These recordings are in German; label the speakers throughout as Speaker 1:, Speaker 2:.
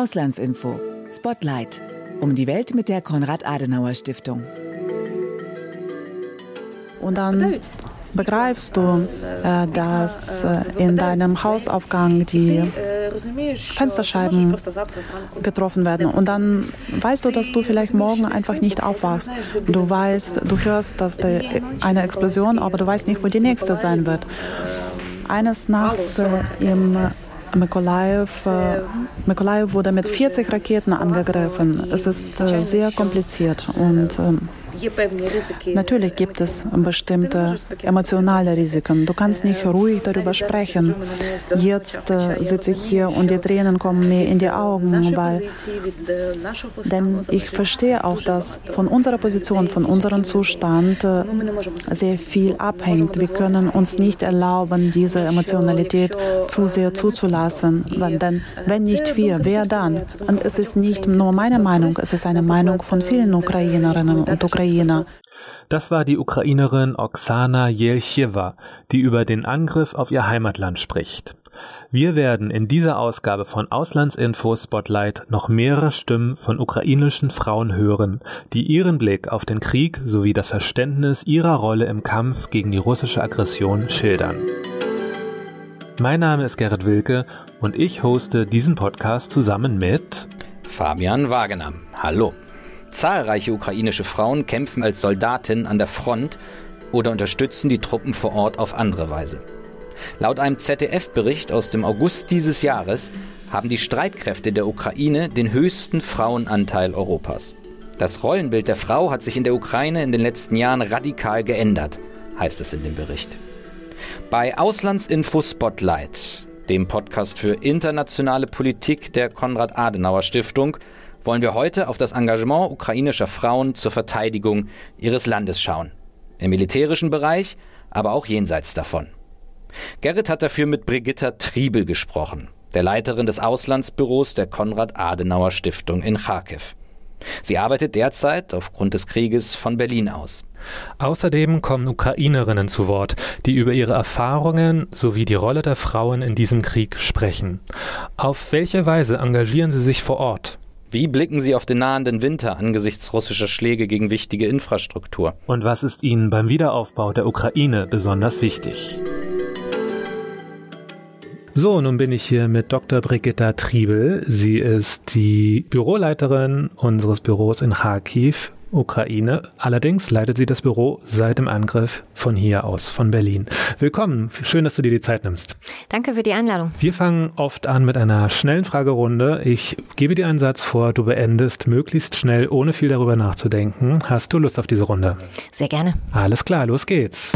Speaker 1: Auslandsinfo. Spotlight. Um die Welt mit der Konrad-Adenauer-Stiftung.
Speaker 2: Und dann begreifst du, äh, dass äh, in deinem Hausaufgang die Fensterscheiben getroffen werden. Und dann weißt du, dass du vielleicht morgen einfach nicht aufwachst. Du weißt, du hörst, dass eine Explosion, aber du weißt nicht, wo die nächste sein wird. Eines Nachts äh, im Mykolaiv, äh, Mykolaiv wurde mit 40 Raketen angegriffen. Es ist äh, sehr kompliziert und ähm, Natürlich gibt es bestimmte emotionale Risiken. Du kannst nicht ruhig darüber sprechen. Jetzt äh, sitze ich hier und die Tränen kommen mir in die Augen, weil denn ich verstehe auch, dass von unserer Position, von unserem Zustand äh, sehr viel abhängt. Wir können uns nicht erlauben, diese Emotionalität zu sehr zuzulassen. Denn wenn nicht wir, wer dann? Und es ist nicht nur meine Meinung, es ist eine Meinung von vielen Ukrainerinnen und Ukrainern. Ukrainer.
Speaker 3: Das war die Ukrainerin Oksana Jelchewa, die über den Angriff auf ihr Heimatland spricht. Wir werden in dieser Ausgabe von Auslandsinfo Spotlight noch mehrere Stimmen von ukrainischen Frauen hören, die ihren Blick auf den Krieg sowie das Verständnis ihrer Rolle im Kampf gegen die russische Aggression schildern. Mein Name ist Gerrit Wilke und ich hoste diesen Podcast zusammen mit
Speaker 4: Fabian Wagener. Hallo. Zahlreiche ukrainische Frauen kämpfen als Soldatin an der Front oder unterstützen die Truppen vor Ort auf andere Weise. Laut einem ZDF-Bericht aus dem August dieses Jahres haben die Streitkräfte der Ukraine den höchsten Frauenanteil Europas. Das Rollenbild der Frau hat sich in der Ukraine in den letzten Jahren radikal geändert, heißt es in dem Bericht. Bei Auslandsinfo Spotlight, dem Podcast für internationale Politik der Konrad-Adenauer Stiftung, wollen wir heute auf das Engagement ukrainischer Frauen zur Verteidigung ihres Landes schauen. Im militärischen Bereich, aber auch jenseits davon. Gerrit hat dafür mit Brigitta Triebel gesprochen, der Leiterin des Auslandsbüros der Konrad-Adenauer Stiftung in Kharkiv. Sie arbeitet derzeit aufgrund des Krieges von Berlin aus.
Speaker 3: Außerdem kommen Ukrainerinnen zu Wort, die über ihre Erfahrungen sowie die Rolle der Frauen in diesem Krieg sprechen. Auf welche Weise engagieren sie sich vor Ort?
Speaker 4: Wie blicken Sie auf den nahenden Winter angesichts russischer Schläge gegen wichtige Infrastruktur?
Speaker 3: Und was ist Ihnen beim Wiederaufbau der Ukraine besonders wichtig? So, nun bin ich hier mit Dr. Brigitta Triebel. Sie ist die Büroleiterin unseres Büros in Kharkiv Ukraine. Allerdings leitet sie das Büro seit dem Angriff von hier aus, von Berlin. Willkommen. Schön, dass du dir die Zeit nimmst.
Speaker 5: Danke für die Einladung.
Speaker 3: Wir fangen oft an mit einer schnellen Fragerunde. Ich gebe dir einen Satz vor, du beendest möglichst schnell, ohne viel darüber nachzudenken. Hast du Lust auf diese Runde?
Speaker 5: Sehr gerne.
Speaker 3: Alles klar, los geht's.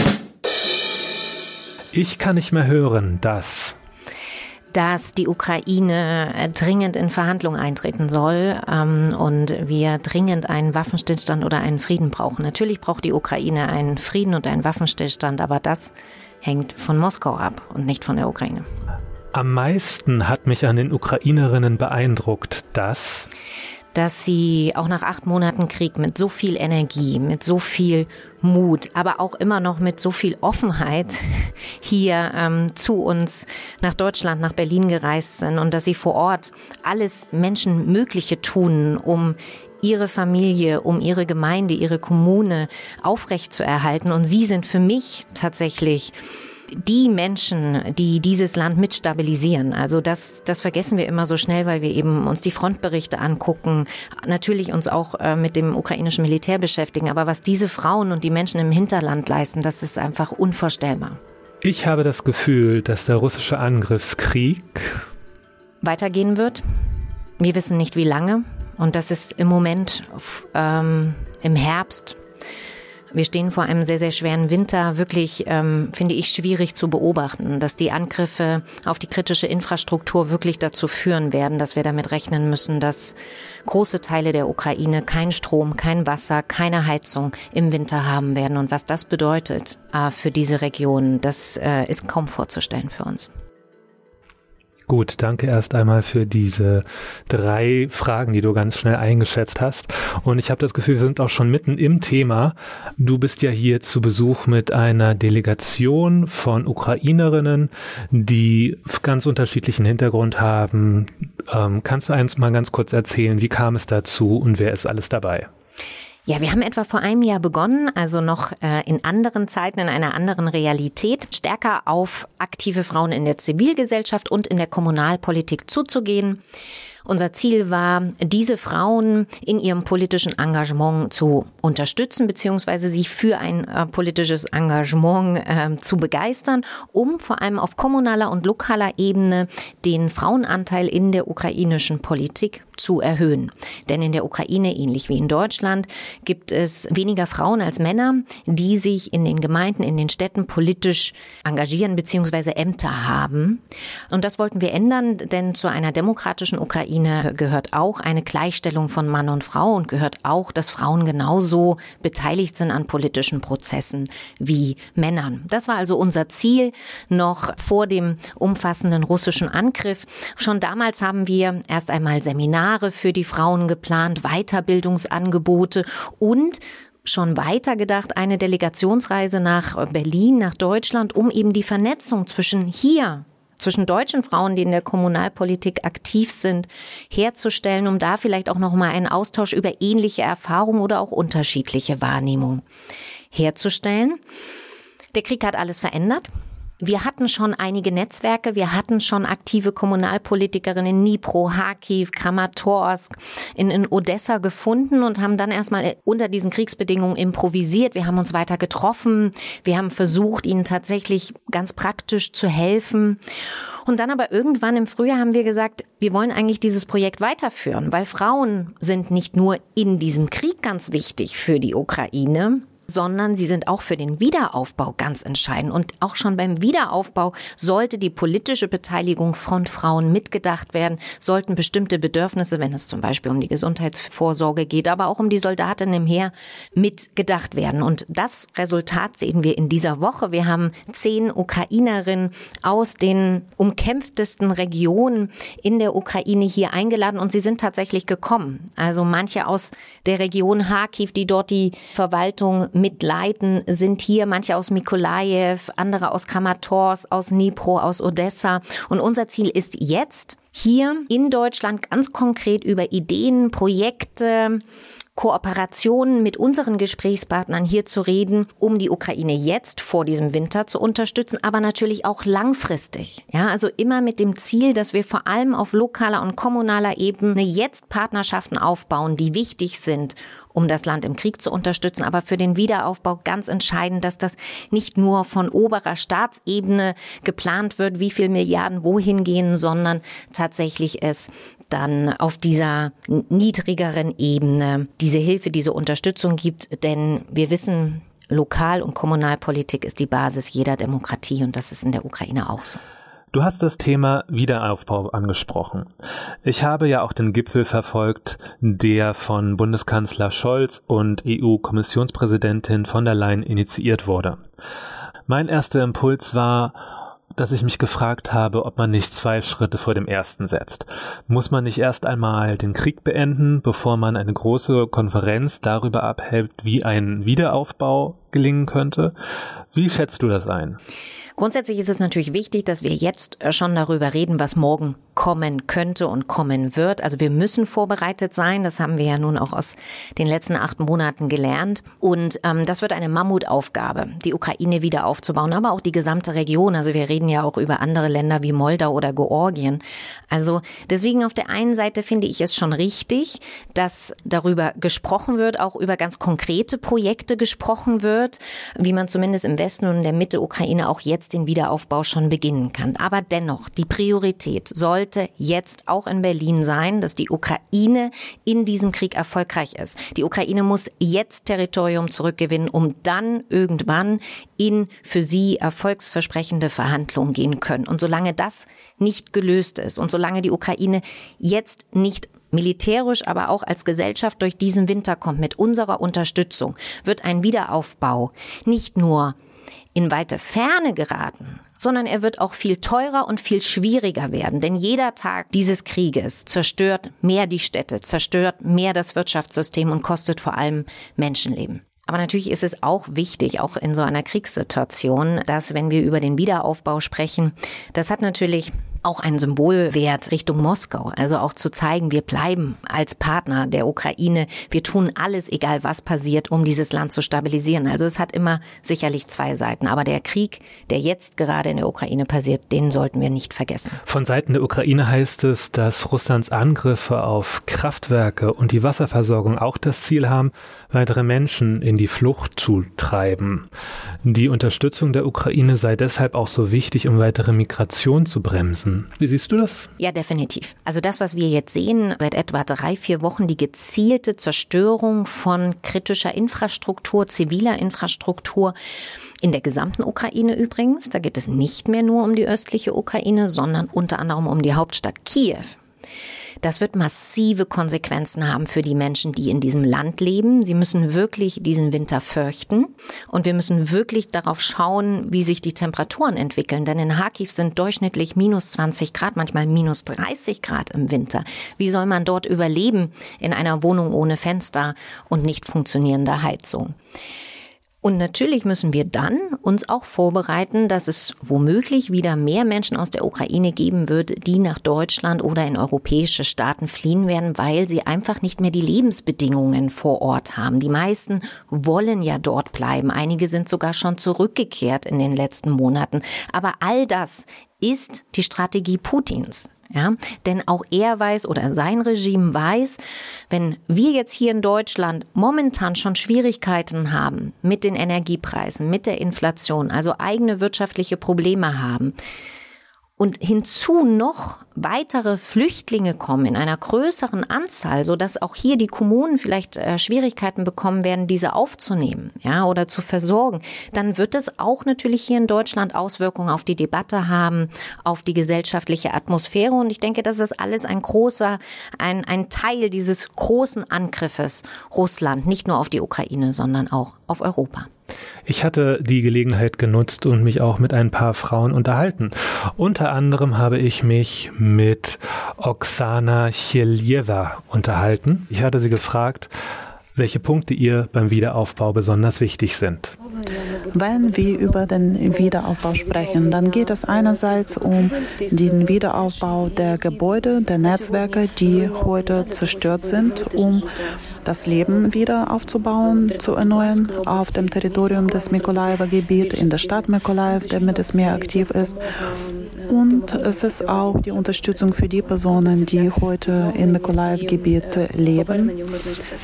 Speaker 3: Ich kann nicht mehr hören, dass
Speaker 5: dass die Ukraine äh, dringend in Verhandlungen eintreten soll ähm, und wir dringend einen Waffenstillstand oder einen Frieden brauchen. Natürlich braucht die Ukraine einen Frieden und einen Waffenstillstand, aber das hängt von Moskau ab und nicht von der Ukraine.
Speaker 3: Am meisten hat mich an den Ukrainerinnen beeindruckt, dass
Speaker 5: dass sie auch nach acht Monaten Krieg mit so viel Energie, mit so viel Mut, aber auch immer noch mit so viel Offenheit hier ähm, zu uns nach Deutschland, nach Berlin gereist sind und dass sie vor Ort alles Menschenmögliche tun, um ihre Familie, um ihre Gemeinde, ihre Kommune aufrechtzuerhalten. Und sie sind für mich tatsächlich die Menschen, die dieses Land mitstabilisieren. Also das, das vergessen wir immer so schnell, weil wir eben uns die Frontberichte angucken, natürlich uns auch äh, mit dem ukrainischen Militär beschäftigen. Aber was diese Frauen und die Menschen im Hinterland leisten, das ist einfach unvorstellbar.
Speaker 3: Ich habe das Gefühl, dass der russische Angriffskrieg
Speaker 5: weitergehen wird. Wir wissen nicht wie lange. Und das ist im Moment ähm, im Herbst wir stehen vor einem sehr, sehr schweren Winter. Wirklich, ähm, finde ich, schwierig zu beobachten, dass die Angriffe auf die kritische Infrastruktur wirklich dazu führen werden, dass wir damit rechnen müssen, dass große Teile der Ukraine kein Strom, kein Wasser, keine Heizung im Winter haben werden. Und was das bedeutet äh, für diese Region, das äh, ist kaum vorzustellen für uns.
Speaker 3: Gut, danke erst einmal für diese drei Fragen, die du ganz schnell eingeschätzt hast. Und ich habe das Gefühl, wir sind auch schon mitten im Thema. Du bist ja hier zu Besuch mit einer Delegation von Ukrainerinnen, die ganz unterschiedlichen Hintergrund haben. Ähm, kannst du eins mal ganz kurz erzählen, wie kam es dazu und wer ist alles dabei?
Speaker 5: Ja, wir haben etwa vor einem Jahr begonnen, also noch äh, in anderen Zeiten, in einer anderen Realität, stärker auf aktive Frauen in der Zivilgesellschaft und in der Kommunalpolitik zuzugehen. Unser Ziel war, diese Frauen in ihrem politischen Engagement zu unterstützen, beziehungsweise sie für ein äh, politisches Engagement äh, zu begeistern, um vor allem auf kommunaler und lokaler Ebene den Frauenanteil in der ukrainischen Politik zu erhöhen. Denn in der Ukraine, ähnlich wie in Deutschland, gibt es weniger Frauen als Männer, die sich in den Gemeinden, in den Städten politisch engagieren bzw. Ämter haben. Und das wollten wir ändern, denn zu einer demokratischen Ukraine gehört auch eine Gleichstellung von Mann und Frau und gehört auch, dass Frauen genauso beteiligt sind an politischen Prozessen wie Männern. Das war also unser Ziel noch vor dem umfassenden russischen Angriff. Schon damals haben wir erst einmal Seminare Seminare für die Frauen geplant, Weiterbildungsangebote und schon weiter gedacht eine Delegationsreise nach Berlin, nach Deutschland, um eben die Vernetzung zwischen hier zwischen deutschen Frauen, die in der Kommunalpolitik aktiv sind, herzustellen, um da vielleicht auch noch mal einen Austausch über ähnliche Erfahrungen oder auch unterschiedliche Wahrnehmungen herzustellen. Der Krieg hat alles verändert. Wir hatten schon einige Netzwerke, wir hatten schon aktive Kommunalpolitikerinnen in Dnipro, Kharkiv, Kramatorsk, in, in Odessa gefunden und haben dann erstmal unter diesen Kriegsbedingungen improvisiert. Wir haben uns weiter getroffen, wir haben versucht, ihnen tatsächlich ganz praktisch zu helfen. Und dann aber irgendwann im Frühjahr haben wir gesagt, wir wollen eigentlich dieses Projekt weiterführen, weil Frauen sind nicht nur in diesem Krieg ganz wichtig für die Ukraine, sondern sie sind auch für den Wiederaufbau ganz entscheidend. Und auch schon beim Wiederaufbau sollte die politische Beteiligung von Frauen mitgedacht werden, sollten bestimmte Bedürfnisse, wenn es zum Beispiel um die Gesundheitsvorsorge geht, aber auch um die Soldatinnen im Heer, mitgedacht werden. Und das Resultat sehen wir in dieser Woche. Wir haben zehn Ukrainerinnen aus den umkämpftesten Regionen in der Ukraine hier eingeladen und sie sind tatsächlich gekommen. Also manche aus der Region Kharkiv, die dort die Verwaltung mitleiten, sind hier manche aus Mikolajew, andere aus Kramatorsk, aus Dnipro, aus Odessa. Und unser Ziel ist jetzt, hier in Deutschland ganz konkret über Ideen, Projekte, Kooperationen mit unseren Gesprächspartnern hier zu reden, um die Ukraine jetzt vor diesem Winter zu unterstützen, aber natürlich auch langfristig. Ja, also immer mit dem Ziel, dass wir vor allem auf lokaler und kommunaler Ebene jetzt Partnerschaften aufbauen, die wichtig sind, um das Land im Krieg zu unterstützen, aber für den Wiederaufbau ganz entscheidend, dass das nicht nur von oberer Staatsebene geplant wird, wie viel Milliarden wohin gehen, sondern tatsächlich es dann auf dieser niedrigeren Ebene diese Hilfe, diese Unterstützung gibt. Denn wir wissen, Lokal- und Kommunalpolitik ist die Basis jeder Demokratie und das ist in der Ukraine auch so.
Speaker 3: Du hast das Thema Wiederaufbau angesprochen. Ich habe ja auch den Gipfel verfolgt, der von Bundeskanzler Scholz und EU-Kommissionspräsidentin von der Leyen initiiert wurde. Mein erster Impuls war, dass ich mich gefragt habe, ob man nicht zwei Schritte vor dem ersten setzt. Muss man nicht erst einmal den Krieg beenden, bevor man eine große Konferenz darüber abhält, wie ein Wiederaufbau gelingen könnte? Wie schätzt du das ein?
Speaker 5: Grundsätzlich ist es natürlich wichtig, dass wir jetzt äh, schon darüber reden, was morgen kommen könnte und kommen wird. Also wir müssen vorbereitet sein. Das haben wir ja nun auch aus den letzten acht Monaten gelernt. Und ähm, das wird eine Mammutaufgabe, die Ukraine wieder aufzubauen, aber auch die gesamte Region. Also wir reden ja auch über andere Länder wie Moldau oder Georgien. Also deswegen auf der einen Seite finde ich es schon richtig, dass darüber gesprochen wird, auch über ganz konkrete Projekte gesprochen wird, wie man zumindest im Westen und in der Mitte Ukraine auch jetzt jetzt den Wiederaufbau schon beginnen kann. Aber dennoch, die Priorität sollte jetzt auch in Berlin sein, dass die Ukraine in diesem Krieg erfolgreich ist. Die Ukraine muss jetzt Territorium zurückgewinnen, um dann irgendwann in für sie erfolgsversprechende Verhandlungen gehen können. Und solange das nicht gelöst ist und solange die Ukraine jetzt nicht militärisch, aber auch als Gesellschaft durch diesen Winter kommt mit unserer Unterstützung, wird ein Wiederaufbau nicht nur in weite Ferne geraten, sondern er wird auch viel teurer und viel schwieriger werden. Denn jeder Tag dieses Krieges zerstört mehr die Städte, zerstört mehr das Wirtschaftssystem und kostet vor allem Menschenleben. Aber natürlich ist es auch wichtig, auch in so einer Kriegssituation, dass wenn wir über den Wiederaufbau sprechen, das hat natürlich auch ein Symbolwert Richtung Moskau. Also auch zu zeigen, wir bleiben als Partner der Ukraine. Wir tun alles, egal was passiert, um dieses Land zu stabilisieren. Also es hat immer sicherlich zwei Seiten. Aber der Krieg, der jetzt gerade in der Ukraine passiert, den sollten wir nicht vergessen.
Speaker 3: Von Seiten der Ukraine heißt es, dass Russlands Angriffe auf Kraftwerke und die Wasserversorgung auch das Ziel haben, weitere Menschen in die Flucht zu treiben. Die Unterstützung der Ukraine sei deshalb auch so wichtig, um weitere Migration zu bremsen. Wie siehst du das?
Speaker 5: Ja, definitiv. Also das, was wir jetzt sehen, seit etwa drei, vier Wochen, die gezielte Zerstörung von kritischer Infrastruktur, ziviler Infrastruktur, in der gesamten Ukraine übrigens. Da geht es nicht mehr nur um die östliche Ukraine, sondern unter anderem um die Hauptstadt Kiew. Das wird massive Konsequenzen haben für die Menschen, die in diesem Land leben. Sie müssen wirklich diesen Winter fürchten. Und wir müssen wirklich darauf schauen, wie sich die Temperaturen entwickeln. Denn in Kharkiv sind durchschnittlich minus 20 Grad, manchmal minus 30 Grad im Winter. Wie soll man dort überleben in einer Wohnung ohne Fenster und nicht funktionierender Heizung? Und natürlich müssen wir dann uns auch vorbereiten, dass es womöglich wieder mehr Menschen aus der Ukraine geben wird, die nach Deutschland oder in europäische Staaten fliehen werden, weil sie einfach nicht mehr die Lebensbedingungen vor Ort haben. Die meisten wollen ja dort bleiben. Einige sind sogar schon zurückgekehrt in den letzten Monaten. Aber all das ist die Strategie Putins. Ja, denn auch er weiß oder sein Regime weiß, wenn wir jetzt hier in Deutschland momentan schon Schwierigkeiten haben mit den Energiepreisen, mit der Inflation, also eigene wirtschaftliche Probleme haben, und hinzu noch weitere Flüchtlinge kommen in einer größeren Anzahl, so dass auch hier die Kommunen vielleicht äh, Schwierigkeiten bekommen werden, diese aufzunehmen, ja, oder zu versorgen, dann wird es auch natürlich hier in Deutschland Auswirkungen auf die Debatte haben, auf die gesellschaftliche Atmosphäre. Und ich denke, das ist alles ein großer, ein, ein Teil dieses großen Angriffes Russland, nicht nur auf die Ukraine, sondern auch auf Europa.
Speaker 3: Ich hatte die Gelegenheit genutzt und mich auch mit ein paar Frauen unterhalten. Unter anderem habe ich mich mit Oksana Chiljewa unterhalten. Ich hatte sie gefragt, welche Punkte ihr beim Wiederaufbau besonders wichtig sind.
Speaker 2: Wenn wir über den Wiederaufbau sprechen, dann geht es einerseits um den Wiederaufbau der Gebäude, der Netzwerke, die heute zerstört sind, um das Leben wieder aufzubauen, zu erneuern auf dem Territorium des Mikolaever Gebiet, in der Stadt Mikolaev, damit es mehr aktiv ist. Und es ist auch die Unterstützung für die Personen, die heute im Mikolaev-Gebiet leben,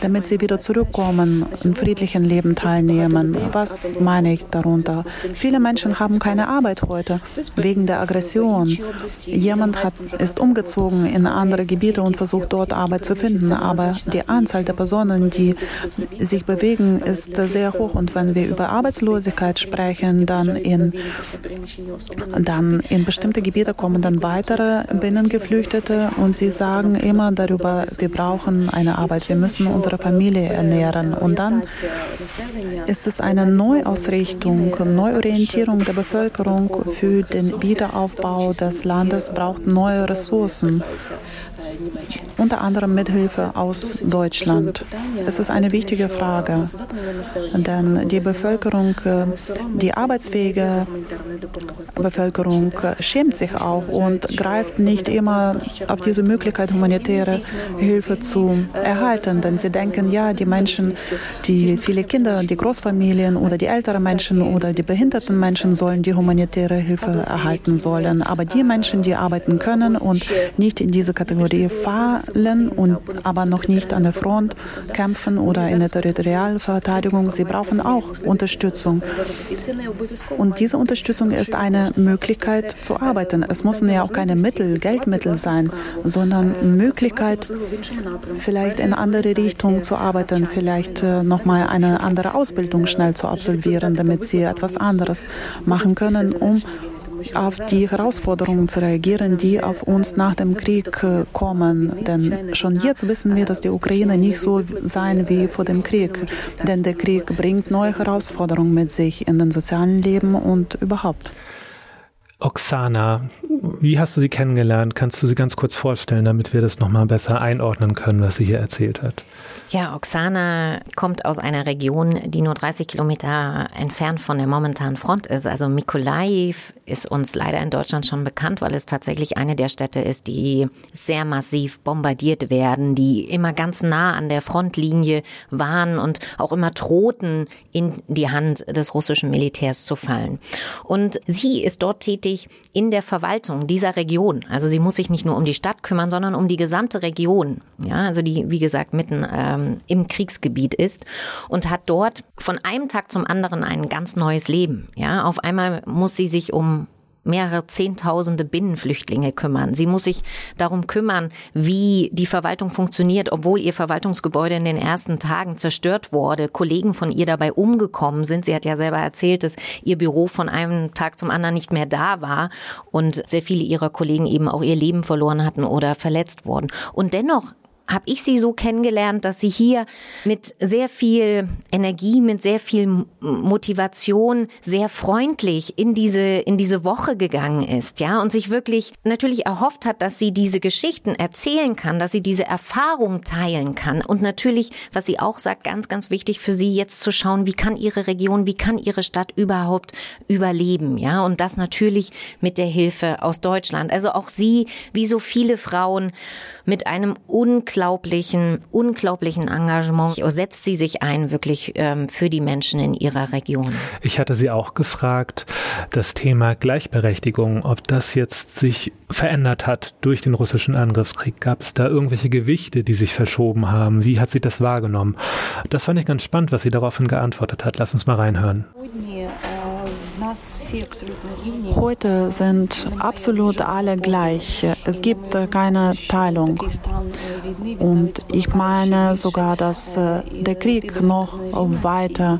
Speaker 2: damit sie wieder zurückkommen, im friedlichen Leben teilnehmen. Was meine ich darunter? Viele Menschen haben keine Arbeit heute wegen der Aggression. Jemand hat, ist umgezogen in andere Gebiete und versucht dort Arbeit zu finden, aber die Anzahl der Personen, Personen, die sich bewegen, ist sehr hoch. Und wenn wir über Arbeitslosigkeit sprechen, dann in, dann in bestimmte Gebiete kommen dann weitere Binnengeflüchtete und sie sagen immer darüber, wir brauchen eine Arbeit, wir müssen unsere Familie ernähren. Und dann ist es eine Neuausrichtung, Neuorientierung der Bevölkerung für den Wiederaufbau des Landes braucht neue Ressourcen unter anderem mit Hilfe aus Deutschland. Es ist eine wichtige Frage, denn die Bevölkerung, die arbeitsfähige Bevölkerung schämt sich auch und greift nicht immer auf diese Möglichkeit, humanitäre Hilfe zu erhalten, denn sie denken, ja, die Menschen, die viele Kinder, die Großfamilien oder die älteren Menschen oder die behinderten Menschen sollen die humanitäre Hilfe erhalten sollen. Aber die Menschen, die arbeiten können und nicht in diese Kategorie fallen und aber noch nicht an der Front kämpfen oder in der Territorialverteidigung, sie brauchen auch Unterstützung. Und diese Unterstützung ist eine Möglichkeit zu arbeiten. Es müssen ja auch keine Mittel, Geldmittel sein, sondern Möglichkeit, vielleicht in andere Richtung zu arbeiten, vielleicht äh, nochmal eine andere Ausbildung schnell zu absolvieren, damit sie etwas anderes machen können, um auf die Herausforderungen zu reagieren, die auf uns nach dem Krieg äh, kommen. Denn schon jetzt wissen wir, dass die Ukraine nicht so sein wie vor dem Krieg. Denn der Krieg bringt neue Herausforderungen mit sich in den sozialen Leben und überhaupt.
Speaker 3: Oksana, wie hast du sie kennengelernt? Kannst du sie ganz kurz vorstellen, damit wir das nochmal besser einordnen können, was sie hier erzählt hat?
Speaker 5: Ja, Oksana kommt aus einer Region, die nur 30 Kilometer entfernt von der momentanen Front ist. Also Mykolaiv ist uns leider in Deutschland schon bekannt, weil es tatsächlich eine der Städte ist, die sehr massiv bombardiert werden, die immer ganz nah an der Frontlinie waren und auch immer drohten, in die Hand des russischen Militärs zu fallen. Und sie ist dort tätig in der Verwaltung dieser Region. Also sie muss sich nicht nur um die Stadt kümmern, sondern um die gesamte Region. Ja, also die, wie gesagt, mitten ähm, im Kriegsgebiet ist und hat dort von einem Tag zum anderen ein ganz neues Leben. Ja, auf einmal muss sie sich um mehrere Zehntausende Binnenflüchtlinge kümmern. Sie muss sich darum kümmern, wie die Verwaltung funktioniert, obwohl ihr Verwaltungsgebäude in den ersten Tagen zerstört wurde, Kollegen von ihr dabei umgekommen sind. Sie hat ja selber erzählt, dass ihr Büro von einem Tag zum anderen nicht mehr da war und sehr viele ihrer Kollegen eben auch ihr Leben verloren hatten oder verletzt wurden. Und dennoch habe ich sie so kennengelernt, dass sie hier mit sehr viel Energie, mit sehr viel Motivation, sehr freundlich in diese, in diese Woche gegangen ist, ja, und sich wirklich natürlich erhofft hat, dass sie diese Geschichten erzählen kann, dass sie diese Erfahrung teilen kann. Und natürlich, was sie auch sagt, ganz, ganz wichtig für sie jetzt zu schauen, wie kann ihre Region, wie kann ihre Stadt überhaupt überleben, ja, und das natürlich mit der Hilfe aus Deutschland. Also auch sie, wie so viele Frauen, mit einem unglaublichen, unglaublichen Engagement setzt sie sich ein, wirklich ähm, für die Menschen in ihrer Region.
Speaker 3: Ich hatte sie auch gefragt, das Thema Gleichberechtigung, ob das jetzt sich verändert hat durch den russischen Angriffskrieg. Gab es da irgendwelche Gewichte, die sich verschoben haben? Wie hat sie das wahrgenommen? Das fand ich ganz spannend, was sie daraufhin geantwortet hat. Lass uns mal reinhören.
Speaker 2: Heute sind absolut alle gleich. Es gibt keine Teilung. Und ich meine sogar, dass äh, der Krieg noch weiter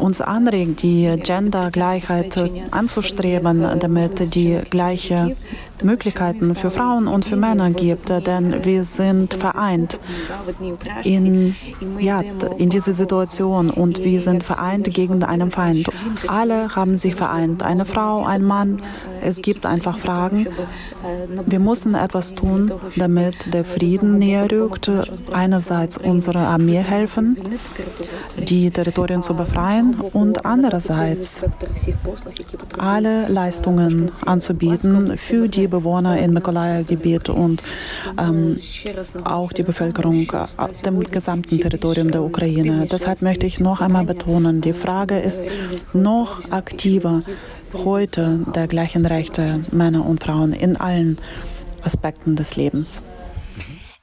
Speaker 2: uns anregt, die Gendergleichheit anzustreben, damit die gleiche Möglichkeiten für Frauen und für Männer gibt, denn wir sind vereint in, ja, in dieser Situation und wir sind vereint gegen einen Feind. Alle haben sich vereint, eine Frau, ein Mann. Es gibt einfach Fragen. Wir müssen etwas tun, damit der Frieden näher rückt. Einerseits unsere Armee helfen, die Territorien zu befreien und andererseits alle Leistungen anzubieten für die Bewohner im Mykolaiv-Gebiet und ähm, auch die Bevölkerung auf dem gesamten Territorium der Ukraine. Deshalb möchte ich noch einmal betonen, die Frage ist noch aktiver heute der gleichen Rechte Männer und Frauen in allen Aspekten des Lebens.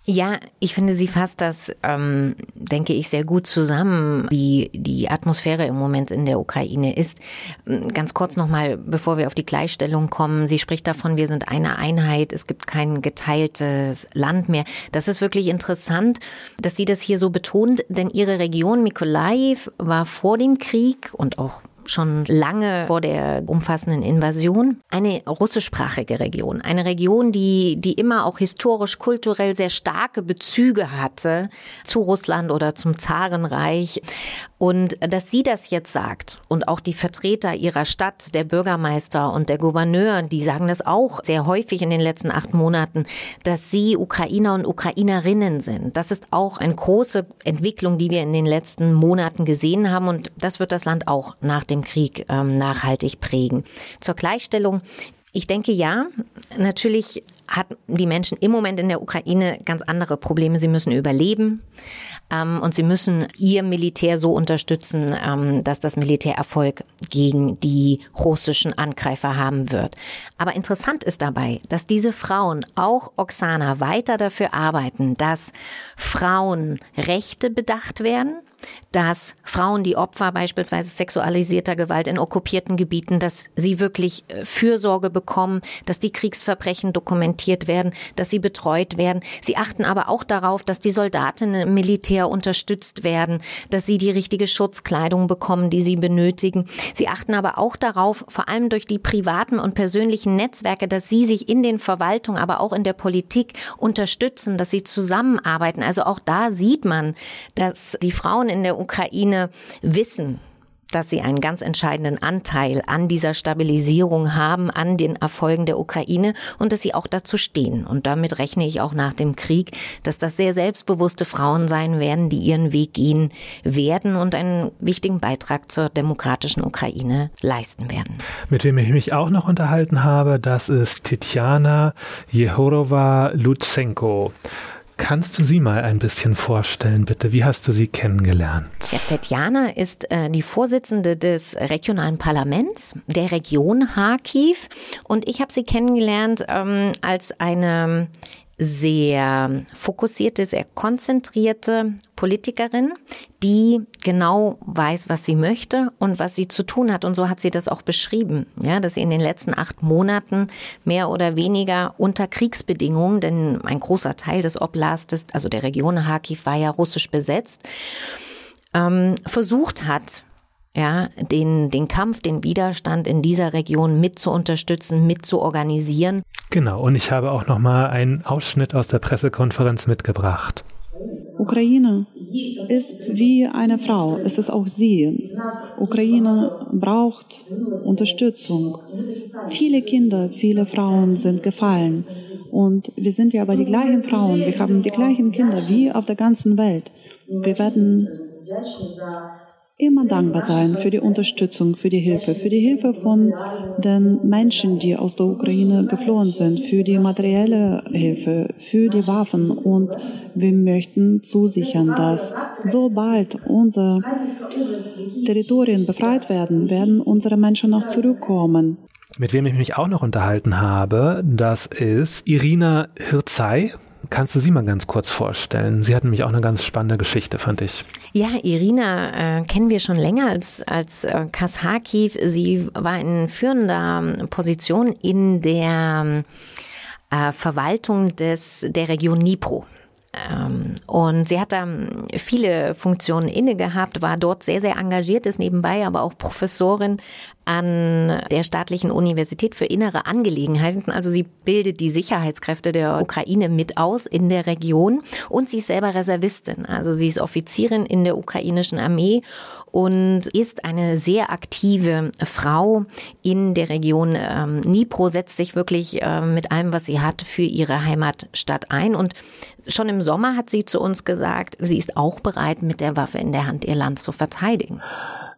Speaker 5: Ja, ich finde, sie fasst das, ähm, denke ich, sehr gut zusammen, wie die Atmosphäre im Moment in der Ukraine ist. Ähm, ganz kurz nochmal, bevor wir auf die Gleichstellung kommen. Sie spricht davon, wir sind eine Einheit, es gibt kein geteiltes Land mehr. Das ist wirklich interessant, dass sie das hier so betont, denn ihre Region Mykolaiv war vor dem Krieg und auch schon lange vor der umfassenden Invasion, eine russischsprachige Region. Eine Region, die, die immer auch historisch, kulturell sehr starke Bezüge hatte zu Russland oder zum Zarenreich. Und dass sie das jetzt sagt und auch die Vertreter ihrer Stadt, der Bürgermeister und der Gouverneur, die sagen das auch sehr häufig in den letzten acht Monaten, dass sie Ukrainer und Ukrainerinnen sind. Das ist auch eine große Entwicklung, die wir in den letzten Monaten gesehen haben. Und das wird das Land auch nach dem Krieg ähm, nachhaltig prägen. Zur Gleichstellung ich denke ja, natürlich hat die Menschen im Moment in der Ukraine ganz andere Probleme. Sie müssen überleben ähm, und sie müssen ihr Militär so unterstützen, ähm, dass das Militär Erfolg gegen die russischen Angreifer haben wird. Aber interessant ist dabei, dass diese Frauen, auch Oksana, weiter dafür arbeiten, dass Frauenrechte bedacht werden dass Frauen, die Opfer beispielsweise sexualisierter Gewalt in okkupierten Gebieten, dass sie wirklich äh, Fürsorge bekommen, dass die Kriegsverbrechen dokumentiert werden, dass sie betreut werden. Sie achten aber auch darauf, dass die Soldatinnen im Militär unterstützt werden, dass sie die richtige Schutzkleidung bekommen, die sie benötigen. Sie achten aber auch darauf, vor allem durch die privaten und persönlichen Netzwerke, dass sie sich in den Verwaltungen, aber auch in der Politik unterstützen, dass sie zusammenarbeiten. Also auch da sieht man, dass die Frauen in der Ukraine wissen, dass sie einen ganz entscheidenden Anteil an dieser Stabilisierung haben, an den Erfolgen der Ukraine und dass sie auch dazu stehen. Und damit rechne ich auch nach dem Krieg, dass das sehr selbstbewusste Frauen sein werden, die ihren Weg gehen werden und einen wichtigen Beitrag zur demokratischen Ukraine leisten werden.
Speaker 3: Mit wem ich mich auch noch unterhalten habe, das ist Tetjana Jehorova Lutsenko. Kannst du sie mal ein bisschen vorstellen, bitte? Wie hast du sie kennengelernt?
Speaker 5: Ja, Tetjana ist äh, die Vorsitzende des regionalen Parlaments der Region Kharkiv und ich habe sie kennengelernt ähm, als eine sehr fokussierte, sehr konzentrierte Politikerin, die genau weiß, was sie möchte und was sie zu tun hat. Und so hat sie das auch beschrieben, ja, dass sie in den letzten acht Monaten mehr oder weniger unter Kriegsbedingungen, denn ein großer Teil des Oblastes, also der Region Kharkiv, war ja russisch besetzt, ähm, versucht hat, ja, den, den Kampf, den Widerstand in dieser Region mit zu unterstützen, mit zu organisieren.
Speaker 3: Genau, und ich habe auch noch mal einen Ausschnitt aus der Pressekonferenz mitgebracht.
Speaker 2: Ukraine ist wie eine Frau, es ist auch sie. Ukraine braucht Unterstützung. Viele Kinder, viele Frauen sind gefallen. Und wir sind ja aber die gleichen Frauen, wir haben die gleichen Kinder wie auf der ganzen Welt. Wir werden immer dankbar sein für die Unterstützung, für die Hilfe, für die Hilfe von den Menschen, die aus der Ukraine geflohen sind, für die materielle Hilfe, für die Waffen. Und wir möchten zusichern, dass sobald unsere Territorien befreit werden, werden unsere Menschen noch zurückkommen.
Speaker 3: Mit wem ich mich auch noch unterhalten habe, das ist Irina Hirzei. Kannst du sie mal ganz kurz vorstellen? Sie hat nämlich auch eine ganz spannende Geschichte, fand ich.
Speaker 5: Ja, Irina äh, kennen wir schon länger als, als äh, Kashakiv. Sie war in führender Position in der äh, Verwaltung des, der Region Dnipro. Ähm, und sie hat da viele Funktionen inne gehabt, war dort sehr, sehr engagiert, ist nebenbei aber auch Professorin an der staatlichen Universität für innere Angelegenheiten. Also sie bildet die Sicherheitskräfte der Ukraine mit aus in der Region und sie ist selber Reservistin. Also sie ist Offizierin in der ukrainischen Armee und ist eine sehr aktive Frau in der Region. Ähm, Nipro setzt sich wirklich äh, mit allem, was sie hat, für ihre Heimatstadt ein. Und schon im Sommer hat sie zu uns gesagt, sie ist auch bereit, mit der Waffe in der Hand ihr Land zu verteidigen.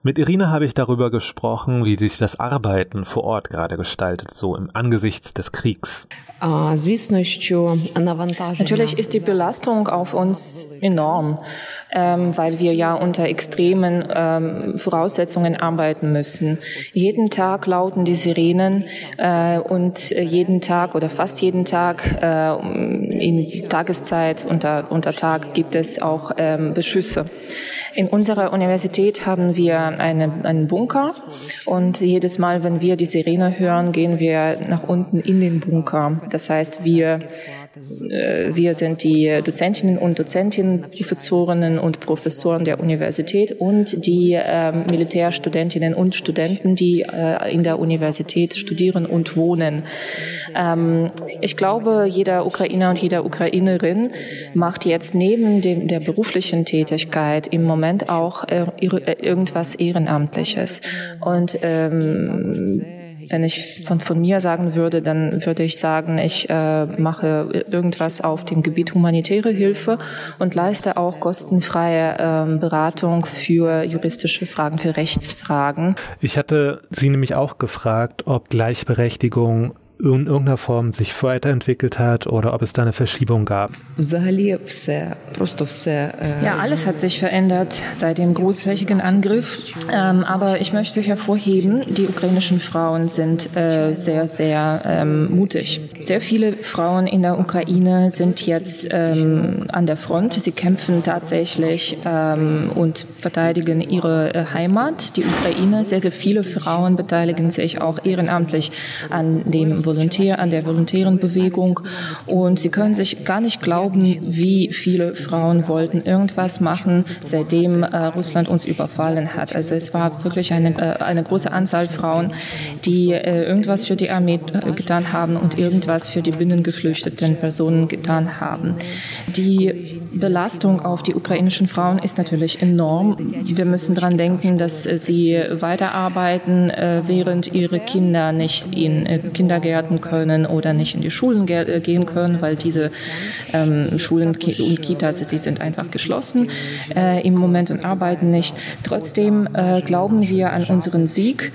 Speaker 3: Mit Irina habe ich darüber gesprochen, wie sich das Arbeiten vor Ort gerade gestaltet, so im Angesichts des Kriegs.
Speaker 6: Natürlich ist die Belastung auf uns enorm, ähm, weil wir ja unter extremen ähm, Voraussetzungen arbeiten müssen. Jeden Tag lauten die Sirenen äh, und jeden Tag oder fast jeden Tag äh, in Tageszeit unter, unter Tag gibt es auch ähm, Beschüsse. In unserer Universität haben wir eine, einen Bunker und jedes Mal, wenn wir die Sirene hören, gehen wir nach unten in den Bunker. Das heißt, wir, äh, wir sind die Dozentinnen und Dozentinnen, Professorinnen und Professoren der Universität und die äh, Militärstudentinnen und Studenten, die äh, in der Universität studieren und wohnen. Ähm, ich glaube, jeder Ukrainer und jeder Ukrainerin macht jetzt neben dem, der beruflichen Tätigkeit im Moment auch äh, irgendwas Ehrenamtliches. Und ähm, wenn ich von, von mir sagen würde, dann würde ich sagen, ich äh, mache irgendwas auf dem Gebiet humanitäre Hilfe und leiste auch kostenfreie äh, Beratung für juristische Fragen, für Rechtsfragen.
Speaker 3: Ich hatte Sie nämlich auch gefragt, ob Gleichberechtigung in irgendeiner Form sich weiterentwickelt hat oder ob es da eine Verschiebung gab.
Speaker 6: Ja, alles hat sich verändert seit dem großflächigen Angriff. Ähm, aber ich möchte hervorheben, die ukrainischen Frauen sind äh, sehr, sehr ähm, mutig. Sehr viele Frauen in der Ukraine sind jetzt ähm, an der Front. Sie kämpfen tatsächlich ähm, und verteidigen ihre äh, Heimat, die Ukraine. Sehr, sehr viele Frauen beteiligen sich auch ehrenamtlich an dem Volontär, an der volontären Bewegung. Und sie können sich gar nicht glauben, wie viele Frauen wollten irgendwas machen, seitdem äh, Russland uns überfallen hat. Also es war wirklich eine, äh, eine große Anzahl Frauen, die äh, irgendwas für die Armee äh, getan haben und irgendwas für die binnengeflüchteten Personen getan haben. Die Belastung auf die ukrainischen Frauen ist natürlich enorm. Wir müssen daran denken, dass äh, sie weiterarbeiten, äh, während ihre Kinder nicht in Kindergärten können oder nicht in die Schulen gehen können, weil diese ähm, Schulen und Kitas, sie sind einfach geschlossen äh, im Moment und arbeiten nicht. Trotzdem äh, glauben wir an unseren Sieg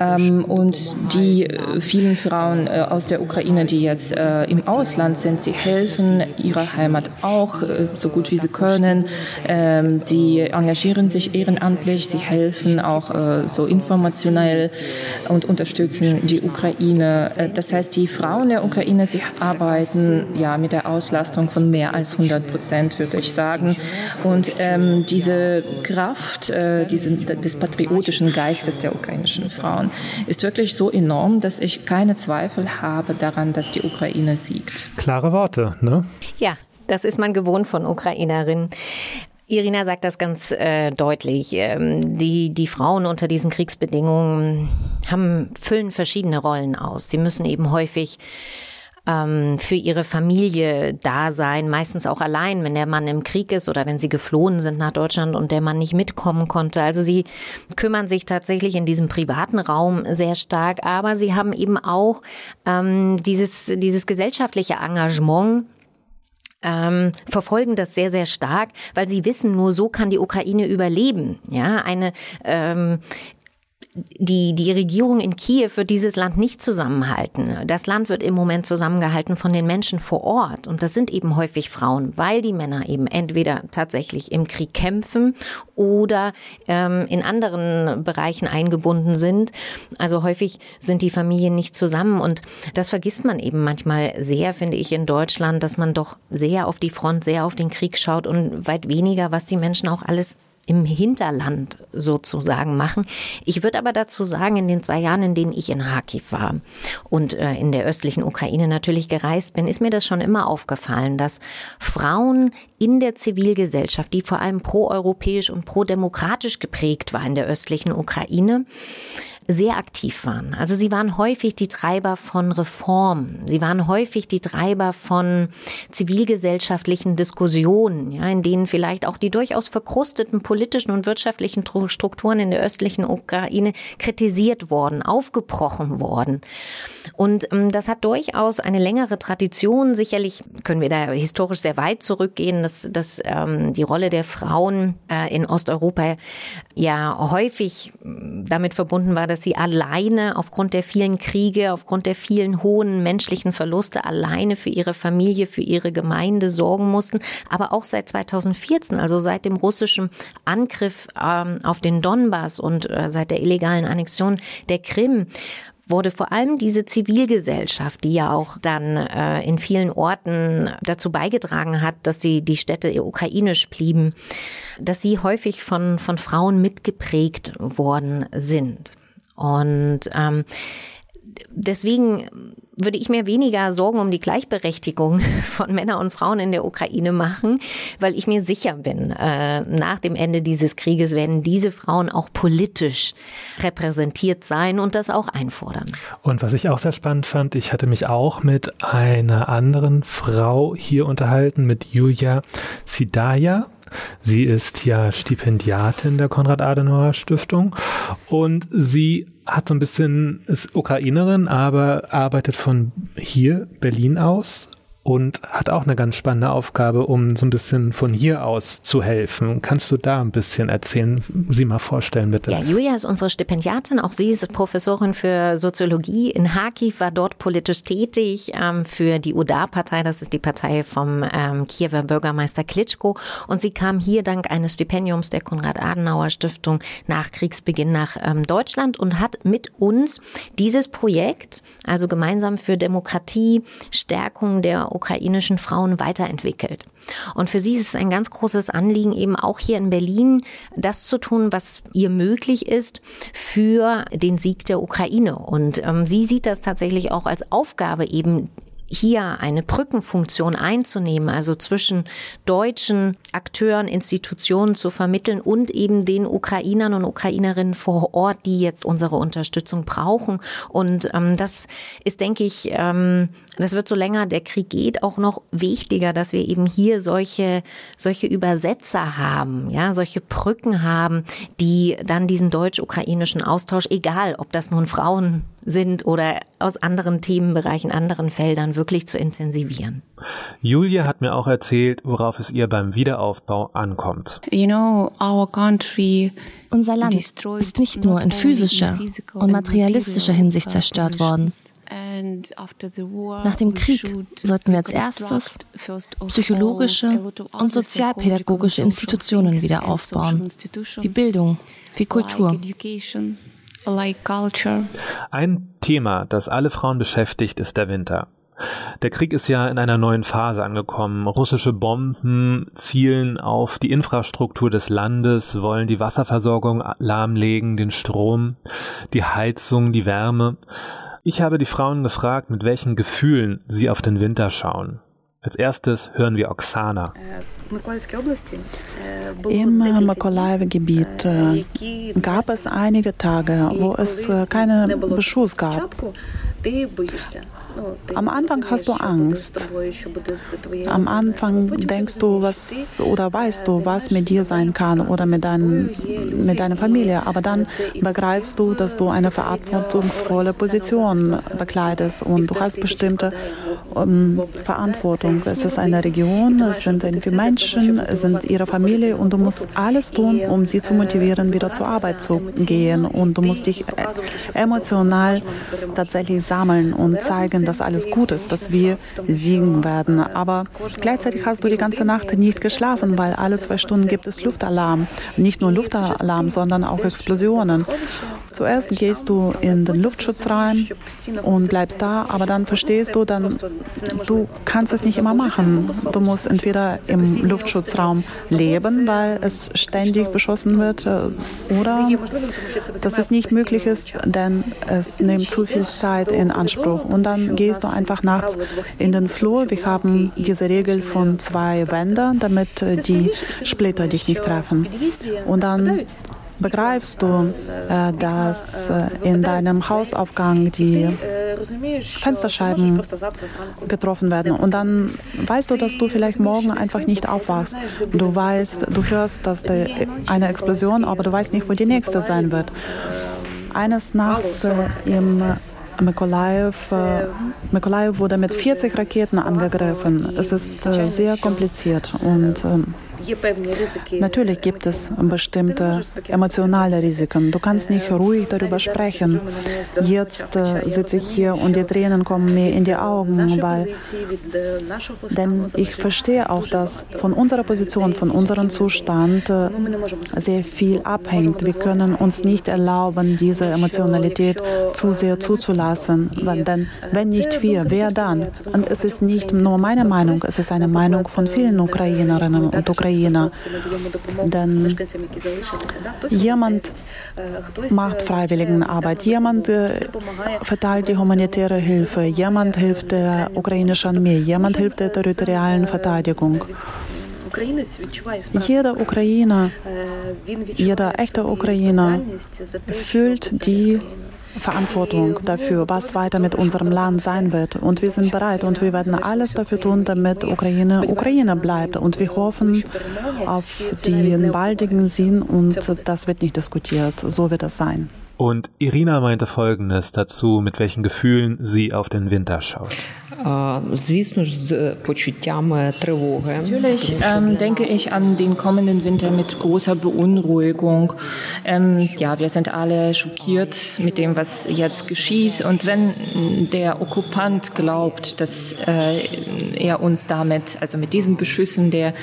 Speaker 6: ähm, und die äh, vielen Frauen äh, aus der Ukraine, die jetzt äh, im Ausland sind, sie helfen ihrer Heimat auch äh, so gut wie sie können. Ähm, sie engagieren sich ehrenamtlich, sie helfen auch so informationell und unterstützen die Ukraine. Das heißt, die Frauen der Ukraine, sie arbeiten ja mit der Auslastung von mehr als 100 Prozent, würde ich sagen. Und ähm, diese Kraft äh, diese, des patriotischen Geistes der ukrainischen Frauen ist wirklich so enorm, dass ich keine Zweifel habe daran, dass die Ukraine siegt.
Speaker 3: Klare Worte, ne?
Speaker 5: Ja, das ist man gewohnt von Ukrainerinnen. Irina sagt das ganz äh, deutlich. Ähm, die, die Frauen unter diesen Kriegsbedingungen haben, füllen verschiedene Rollen aus. Sie müssen eben häufig ähm, für ihre Familie da sein, meistens auch allein, wenn der Mann im Krieg ist oder wenn sie geflohen sind nach Deutschland und der Mann nicht mitkommen konnte. Also sie kümmern sich tatsächlich in diesem privaten Raum sehr stark, aber sie haben eben auch ähm, dieses, dieses gesellschaftliche Engagement, ähm, verfolgen das sehr, sehr stark, weil sie wissen, nur so kann die Ukraine überleben. Ja, eine ähm, die, die Regierung in Kiew wird dieses Land nicht zusammenhalten. Das Land wird im Moment zusammengehalten von den Menschen vor Ort. Und das sind eben häufig Frauen, weil die Männer eben entweder tatsächlich im Krieg kämpfen oder ähm, in anderen Bereichen eingebunden sind. Also häufig sind die Familien nicht zusammen. Und das vergisst man eben manchmal sehr, finde ich, in Deutschland, dass man doch sehr auf die Front, sehr auf den Krieg schaut und weit weniger, was die Menschen auch alles im Hinterland sozusagen machen. Ich würde aber dazu sagen, in den zwei Jahren, in denen ich in Kharkiv war und äh, in der östlichen Ukraine natürlich gereist bin, ist mir das schon immer aufgefallen, dass Frauen in der Zivilgesellschaft, die vor allem proeuropäisch und prodemokratisch geprägt war in der östlichen Ukraine, sehr aktiv waren. Also sie waren häufig die Treiber von Reformen. Sie waren häufig die Treiber von zivilgesellschaftlichen Diskussionen, ja, in denen vielleicht auch die durchaus verkrusteten politischen und wirtschaftlichen Strukturen in der östlichen Ukraine kritisiert worden, aufgebrochen worden. Und ähm, das hat durchaus eine längere Tradition. Sicherlich können wir da historisch sehr weit zurückgehen, dass, dass ähm, die Rolle der Frauen äh, in Osteuropa ja häufig damit verbunden war, dass sie alleine aufgrund der vielen Kriege, aufgrund der vielen hohen menschlichen Verluste alleine für ihre Familie, für ihre Gemeinde sorgen mussten. Aber auch seit 2014, also seit dem russischen Angriff ähm, auf den Donbass und äh, seit der illegalen Annexion der Krim, wurde vor allem diese Zivilgesellschaft, die ja auch dann äh, in vielen Orten dazu beigetragen hat, dass die, die Städte ukrainisch blieben, dass sie häufig von, von Frauen mitgeprägt worden sind. Und ähm, deswegen würde ich mir weniger Sorgen um die Gleichberechtigung von Männern und Frauen in der Ukraine machen, weil ich mir sicher bin, äh, nach dem Ende dieses Krieges werden diese Frauen auch politisch repräsentiert sein und das auch einfordern.
Speaker 3: Und was ich auch sehr spannend fand, ich hatte mich auch mit einer anderen Frau hier unterhalten, mit Julia Sidaya. Sie ist ja Stipendiatin der Konrad-Adenauer-Stiftung und sie hat so ein bisschen, ist Ukrainerin, aber arbeitet von hier, Berlin aus und hat auch eine ganz spannende Aufgabe, um so ein bisschen von hier aus zu helfen. Kannst du da ein bisschen erzählen? Sie mal vorstellen, bitte.
Speaker 5: Ja, Julia ist unsere Stipendiatin. Auch sie ist Professorin für Soziologie in Kharkiv, war dort politisch tätig ähm, für die UDA-Partei. Das ist die Partei vom ähm, Kiewer Bürgermeister Klitschko. Und sie kam hier dank eines Stipendiums der Konrad-Adenauer-Stiftung nach Kriegsbeginn nach ähm, Deutschland und hat mit uns dieses Projekt, also gemeinsam für Demokratie, Stärkung der ukrainischen Frauen weiterentwickelt. Und für sie ist es ein ganz großes Anliegen, eben auch hier in Berlin das zu tun, was ihr möglich ist für den Sieg der Ukraine. Und ähm, sie sieht das tatsächlich auch als Aufgabe, eben hier eine Brückenfunktion einzunehmen, also zwischen deutschen Akteuren, Institutionen zu vermitteln und eben den Ukrainern und Ukrainerinnen vor Ort, die jetzt unsere Unterstützung brauchen. Und ähm, das ist, denke ich, ähm, das wird so länger der Krieg geht auch noch wichtiger, dass wir eben hier solche solche Übersetzer haben, ja, solche Brücken haben, die dann diesen deutsch-ukrainischen Austausch, egal ob das nun Frauen sind oder aus anderen Themenbereichen, anderen Feldern wirklich zu intensivieren.
Speaker 3: Julia hat mir auch erzählt, worauf es ihr beim Wiederaufbau ankommt.
Speaker 7: You know, our country
Speaker 8: unser Land ist nicht nur in physischer und materialistischer Hinsicht zerstört worden. Nach dem Krieg sollten wir als erstes psychologische und sozialpädagogische Institutionen wieder aufbauen, wie Bildung, wie Kultur.
Speaker 3: Ein Thema, das alle Frauen beschäftigt, ist der Winter. Der Krieg ist ja in einer neuen Phase angekommen. Russische Bomben zielen auf die Infrastruktur des Landes, wollen die Wasserversorgung lahmlegen, den Strom, die Heizung, die Wärme. Ich habe die Frauen gefragt, mit welchen Gefühlen sie auf den Winter schauen. Als erstes hören wir Oksana.
Speaker 2: Im Mykolaiv-Gebiet gab es einige Tage, wo es keinen Beschuss gab. Am Anfang hast du Angst. Am Anfang denkst du, was oder weißt du, was mit dir sein kann oder mit, dein, mit deiner Familie. Aber dann begreifst du, dass du eine verantwortungsvolle Position bekleidest und du hast bestimmte um, Verantwortung. Es ist eine Region, es sind irgendwie Menschen, es sind ihre Familie und du musst alles tun, um sie zu motivieren, wieder zur Arbeit zu gehen. Und du musst dich emotional tatsächlich sammeln und zeigen, dass alles gut ist, dass wir siegen werden. Aber gleichzeitig hast du die ganze Nacht nicht geschlafen, weil alle zwei Stunden gibt es Luftalarm. Nicht nur Luftalarm, sondern auch Explosionen. Zuerst gehst du in den Luftschutz rein und bleibst da, aber dann verstehst du, dann du kannst es nicht immer machen. Du musst entweder im Luftschutzraum leben, weil es ständig beschossen wird, äh, oder dass es nicht möglich ist, denn es nimmt zu viel Zeit in Anspruch. Und dann gehst du einfach nachts in den Flur. Wir haben diese Regel von zwei Wänden, damit äh, die Splitter dich nicht treffen. Und dann begreifst du, äh, dass äh, in deinem Hausaufgang die Fensterscheiben getroffen werden. Und dann weißt du, dass du vielleicht morgen einfach nicht aufwachst. Du weißt, du hörst, dass eine Explosion, aber du weißt nicht, wo die nächste sein wird. Eines Nachts im Äh, Mykolaiv wurde mit 40 Raketen angegriffen. Es ist äh, sehr kompliziert und äh, Natürlich gibt es bestimmte emotionale Risiken. Du kannst nicht ruhig darüber sprechen. Jetzt äh, sitze ich hier und die Tränen kommen mir in die Augen, weil denn ich verstehe auch, dass von unserer Position, von unserem Zustand äh, sehr viel abhängt. Wir können uns nicht erlauben, diese Emotionalität zu sehr zuzulassen. Denn wenn nicht wir, wer dann? Und es ist nicht nur meine Meinung, es ist eine Meinung von vielen Ukrainerinnen und Ukrainern. Ukraine. Denn jemand macht Freiwilligenarbeit, jemand verteilt die humanitäre Hilfe, jemand hilft der ukrainischen Armee, jemand hilft der territorialen Verteidigung. Jeder Ukrainer, jeder echte Ukrainer fühlt die Verantwortung dafür, was weiter mit unserem Land sein wird. Und wir sind bereit und wir werden alles dafür tun, damit Ukraine Ukraine bleibt. Und wir hoffen auf den baldigen Sinn und das wird nicht diskutiert. So wird es sein.
Speaker 3: Und Irina meinte Folgendes dazu, mit welchen Gefühlen sie auf den Winter schaut.
Speaker 6: Natürlich ähm, denke ich an den kommenden Winter mit großer Beunruhigung. Ähm, ja, wir sind alle schockiert mit dem, was jetzt geschieht. Und wenn der Okkupant glaubt, dass äh, er uns damit, also mit diesen Beschüssen der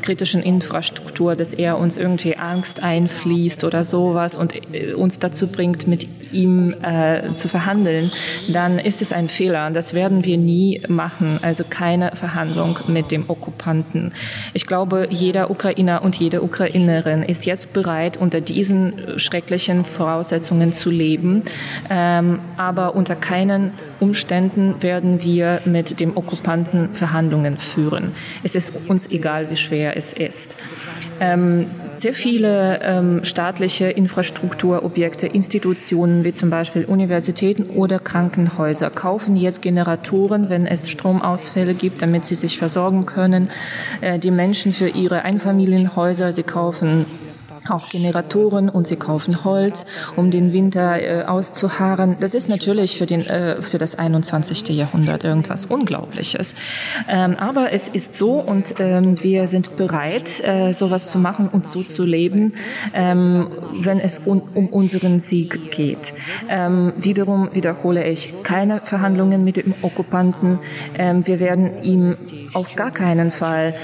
Speaker 6: kritischen Infrastruktur, dass er uns irgendwie Angst einfließt oder sowas und äh, uns dazu bringt, mit ihm äh, zu verhandeln, dann ist es ein Fehler. Das werden wir nie nie machen, also keine Verhandlung mit dem Okkupanten. Ich glaube, jeder Ukrainer und jede Ukrainerin ist jetzt bereit, unter diesen schrecklichen Voraussetzungen zu leben. Ähm, aber unter keinen Umständen werden wir mit dem Okkupanten Verhandlungen führen. Es ist uns egal, wie schwer es ist. Ähm, sehr viele ähm, staatliche Infrastrukturobjekte, Institutionen wie zum Beispiel Universitäten oder Krankenhäuser kaufen jetzt Generatoren, wenn es Stromausfälle gibt, damit sie sich versorgen können. Äh, die Menschen für ihre Einfamilienhäuser, sie kaufen auch Generatoren und sie kaufen Holz, um den Winter äh, auszuharren. Das ist natürlich für, den, äh, für das 21. Jahrhundert irgendwas Unglaubliches. Ähm, aber es ist so und ähm, wir sind bereit, äh, sowas zu machen und so zu leben, ähm, wenn es un um unseren Sieg geht. Ähm, wiederum wiederhole ich keine Verhandlungen mit dem Okkupanten. Ähm, wir werden ihm auf gar keinen Fall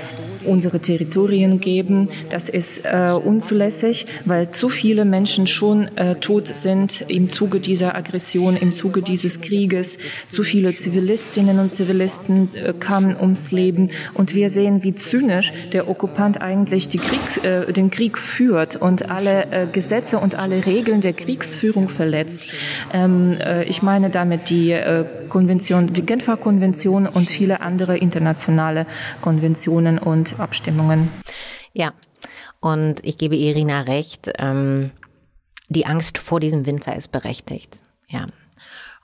Speaker 6: unsere Territorien geben. Das ist äh, unzulässig, weil zu viele Menschen schon äh, tot sind im Zuge dieser Aggression, im Zuge dieses Krieges. Zu viele Zivilistinnen und Zivilisten äh, kamen ums Leben. Und wir sehen, wie zynisch der Okkupant eigentlich Krieg, äh, den Krieg führt und alle äh, Gesetze und alle Regeln der Kriegsführung verletzt. Ähm, äh, ich meine damit die äh, Konvention, die Genfer Konvention und viele andere internationale Konventionen und Abstimmungen.
Speaker 5: Ja, und ich gebe Irina recht, ähm, die Angst vor diesem Winter ist berechtigt. Ja.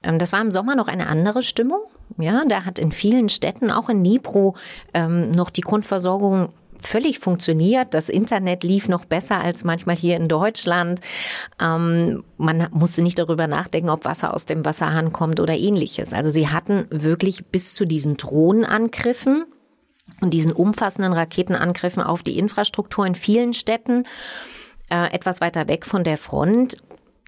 Speaker 5: Ähm, das war im Sommer noch eine andere Stimmung. Ja, da hat in vielen Städten, auch in Nipro, ähm, noch die Grundversorgung völlig funktioniert. Das Internet lief noch besser als manchmal hier in Deutschland. Ähm, man musste nicht darüber nachdenken, ob Wasser aus dem Wasserhahn kommt oder ähnliches. Also sie hatten wirklich bis zu diesen Drohnenangriffen und diesen umfassenden Raketenangriffen auf die Infrastruktur in vielen Städten äh, etwas weiter weg von der Front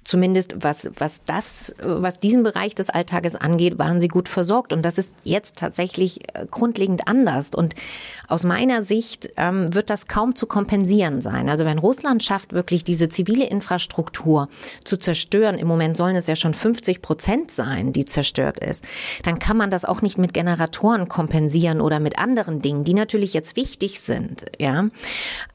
Speaker 5: zumindest was, was das, was diesen Bereich des Alltages angeht, waren sie gut versorgt. Und das ist jetzt tatsächlich äh, grundlegend anders. Und aus meiner Sicht ähm, wird das kaum zu kompensieren sein. Also wenn Russland schafft, wirklich diese zivile Infrastruktur zu zerstören, im Moment sollen es ja schon 50 Prozent sein, die zerstört ist, dann kann man das auch nicht mit Generatoren kompensieren oder mit anderen Dingen, die natürlich jetzt wichtig sind, ja,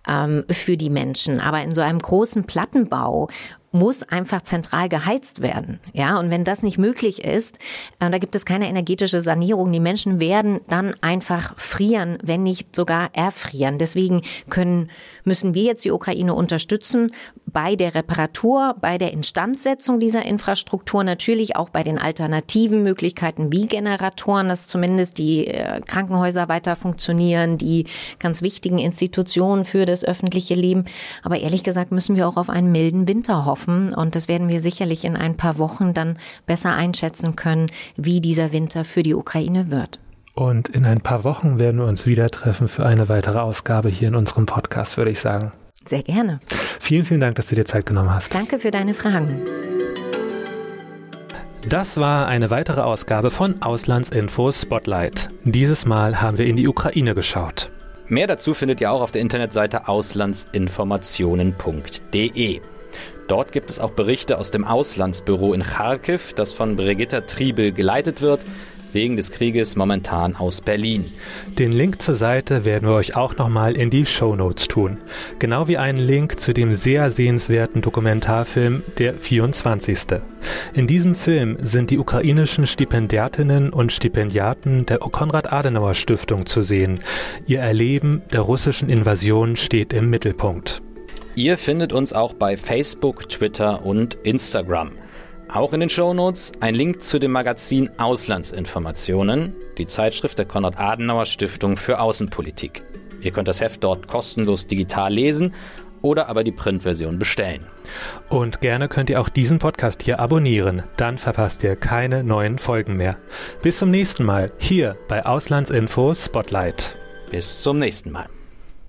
Speaker 5: ähm, für die Menschen. Aber in so einem großen Plattenbau muss einfach zentral geheizt werden. Ja, und wenn das nicht möglich ist, äh, da gibt es keine energetische Sanierung. Die Menschen werden dann einfach frieren, wenn nicht sogar erfrieren. Deswegen können, müssen wir jetzt die Ukraine unterstützen bei der Reparatur, bei der Instandsetzung dieser Infrastruktur, natürlich auch bei den alternativen Möglichkeiten wie Generatoren, dass zumindest die äh, Krankenhäuser weiter funktionieren, die ganz wichtigen Institutionen für das öffentliche Leben. Aber ehrlich gesagt müssen wir auch auf einen milden Winter hoffen. Und das werden wir sicherlich in ein paar Wochen dann besser einschätzen können, wie dieser Winter für die Ukraine wird.
Speaker 3: Und in ein paar Wochen werden wir uns wieder treffen für eine weitere Ausgabe hier in unserem Podcast, würde ich sagen.
Speaker 5: Sehr gerne.
Speaker 3: Vielen, vielen Dank, dass du dir Zeit genommen hast.
Speaker 5: Danke für deine Fragen.
Speaker 3: Das war eine weitere Ausgabe von Auslandsinfo Spotlight. Dieses Mal haben wir in die Ukraine geschaut.
Speaker 4: Mehr dazu findet ihr auch auf der Internetseite auslandsinformationen.de. Dort gibt es auch Berichte aus dem Auslandsbüro in Kharkiv, das von Brigitta Triebel geleitet wird, wegen des Krieges momentan aus Berlin.
Speaker 3: Den Link zur Seite werden wir euch auch nochmal in die Show Notes tun. Genau wie einen Link zu dem sehr sehenswerten Dokumentarfilm Der 24. In diesem Film sind die ukrainischen Stipendiatinnen und Stipendiaten der Konrad-Adenauer-Stiftung zu sehen. Ihr Erleben der russischen Invasion steht im Mittelpunkt.
Speaker 4: Ihr findet uns auch bei Facebook, Twitter und Instagram. Auch in den Shownotes ein Link zu dem Magazin Auslandsinformationen, die Zeitschrift der Konrad-Adenauer Stiftung für Außenpolitik. Ihr könnt das Heft dort kostenlos digital lesen oder aber die Printversion bestellen.
Speaker 3: Und gerne könnt ihr auch diesen Podcast hier abonnieren, dann verpasst ihr keine neuen Folgen mehr. Bis zum nächsten Mal hier bei Auslandsinfo Spotlight.
Speaker 4: Bis zum nächsten Mal.